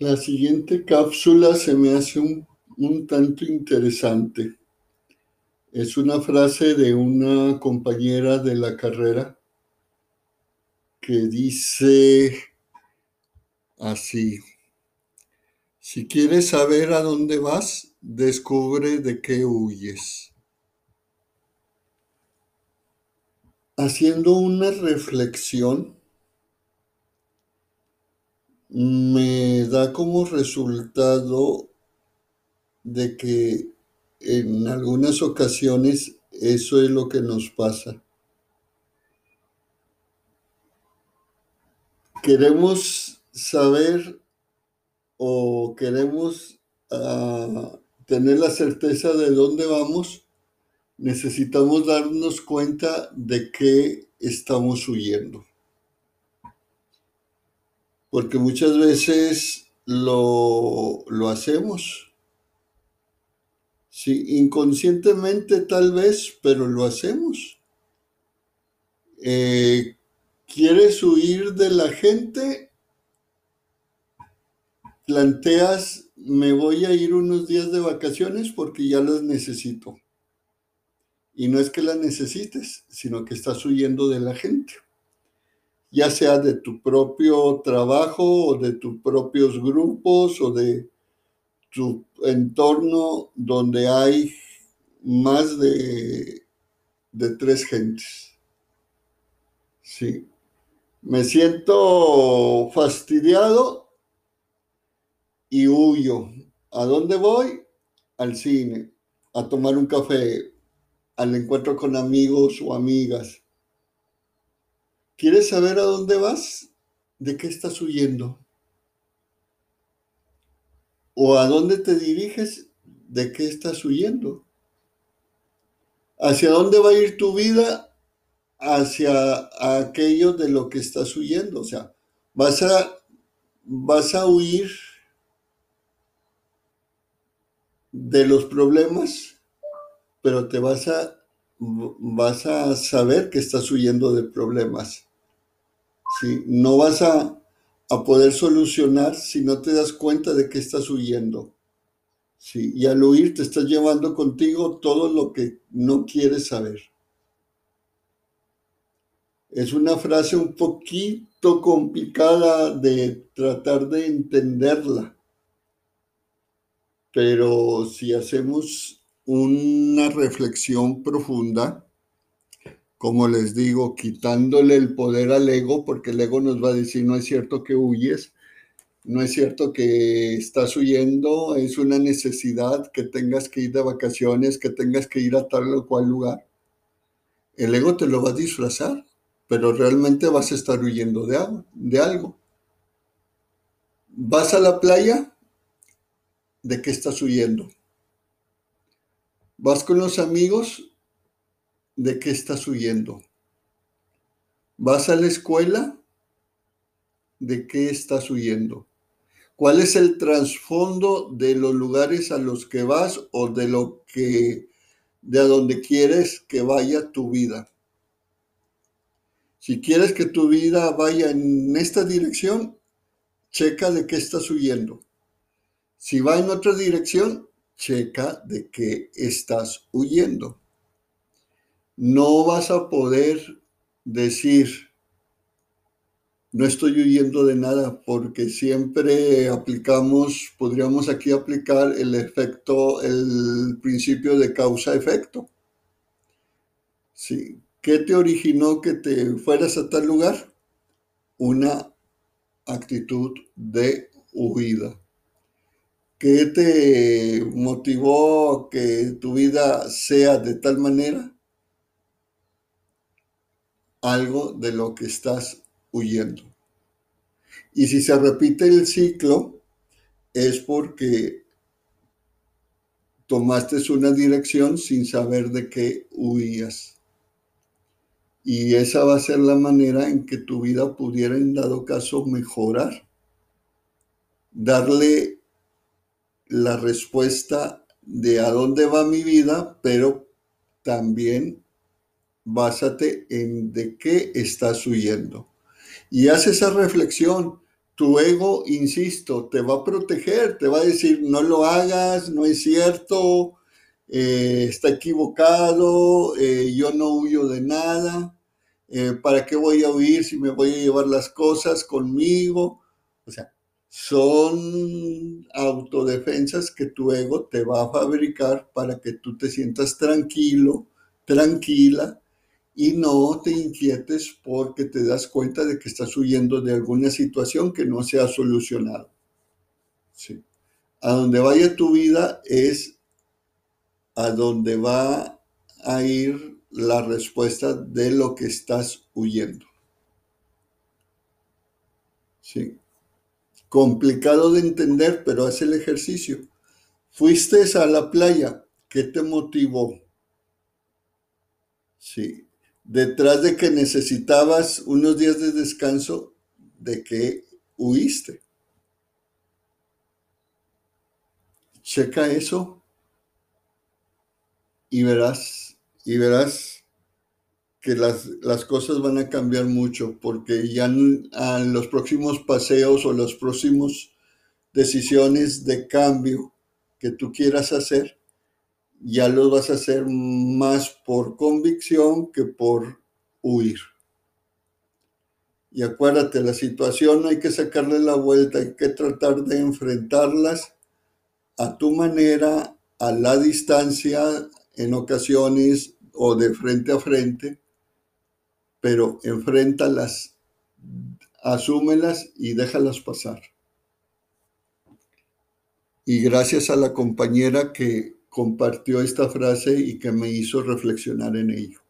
La siguiente cápsula se me hace un, un tanto interesante. Es una frase de una compañera de la carrera que dice así, si quieres saber a dónde vas, descubre de qué huyes. Haciendo una reflexión, me da como resultado de que en algunas ocasiones eso es lo que nos pasa. Queremos saber o queremos uh, tener la certeza de dónde vamos, necesitamos darnos cuenta de qué estamos huyendo. Porque muchas veces lo, lo hacemos Sí, inconscientemente tal vez, pero lo hacemos. Eh, ¿Quieres huir de la gente? Planteas, me voy a ir unos días de vacaciones porque ya las necesito. Y no es que las necesites, sino que estás huyendo de la gente. Ya sea de tu propio trabajo o de tus propios grupos o de tu entorno donde hay más de, de tres gentes. Sí. Me siento fastidiado y huyo. ¿A dónde voy? Al cine, a tomar un café, al encuentro con amigos o amigas. ¿Quieres saber a dónde vas? ¿De qué estás huyendo? ¿O a dónde te diriges? ¿De qué estás huyendo? ¿Hacia dónde va a ir tu vida? Hacia aquello de lo que estás huyendo. O sea, vas a, vas a huir de los problemas, pero te vas a, vas a saber que estás huyendo de problemas. No vas a, a poder solucionar si no te das cuenta de que estás huyendo. Y al huir te estás llevando contigo todo lo que no quieres saber. Es una frase un poquito complicada de tratar de entenderla, pero si hacemos una reflexión profunda, como les digo, quitándole el poder al ego, porque el ego nos va a decir, no es cierto que huyes, no es cierto que estás huyendo, es una necesidad que tengas que ir de vacaciones, que tengas que ir a tal o cual lugar. El ego te lo va a disfrazar, pero realmente vas a estar huyendo de algo. De algo. ¿Vas a la playa? ¿De qué estás huyendo? ¿Vas con los amigos? De qué estás huyendo. ¿Vas a la escuela? ¿De qué estás huyendo? ¿Cuál es el trasfondo de los lugares a los que vas o de lo que de a donde quieres que vaya tu vida? Si quieres que tu vida vaya en esta dirección, checa de qué estás huyendo. Si va en otra dirección, checa de qué estás huyendo no vas a poder decir, no estoy huyendo de nada, porque siempre aplicamos, podríamos aquí aplicar el efecto, el principio de causa-efecto. Sí. ¿Qué te originó que te fueras a tal lugar? Una actitud de huida. ¿Qué te motivó que tu vida sea de tal manera? Algo de lo que estás huyendo. Y si se repite el ciclo, es porque tomaste una dirección sin saber de qué huías. Y esa va a ser la manera en que tu vida pudiera, en dado caso, mejorar. Darle la respuesta de a dónde va mi vida, pero también básate en de qué estás huyendo. Y haz esa reflexión. tu ego, insisto, te va a proteger, te va a decir, no lo hagas, no es cierto, eh, está equivocado, eh, yo no huyo de nada, eh, ¿para qué voy a huir si me voy a llevar las cosas conmigo? O sea, son autodefensas que tu ego te va a fabricar para que tú te sientas tranquilo, tranquila y no te inquietes porque te das cuenta de que estás huyendo de alguna situación que no se ha solucionado. Sí. A donde vaya tu vida es a donde va a ir la respuesta de lo que estás huyendo. Sí. Complicado de entender, pero haz el ejercicio. Fuiste a la playa, ¿qué te motivó? Sí, detrás de que necesitabas unos días de descanso, de que huiste. Checa eso y verás, y verás que las, las cosas van a cambiar mucho, porque ya en, en los próximos paseos o las próximas decisiones de cambio que tú quieras hacer, ya lo vas a hacer más por convicción que por huir. Y acuérdate, la situación hay que sacarle la vuelta, hay que tratar de enfrentarlas a tu manera, a la distancia, en ocasiones o de frente a frente, pero enfréntalas, asúmelas y déjalas pasar. Y gracias a la compañera que compartió esta frase y que me hizo reflexionar en ello.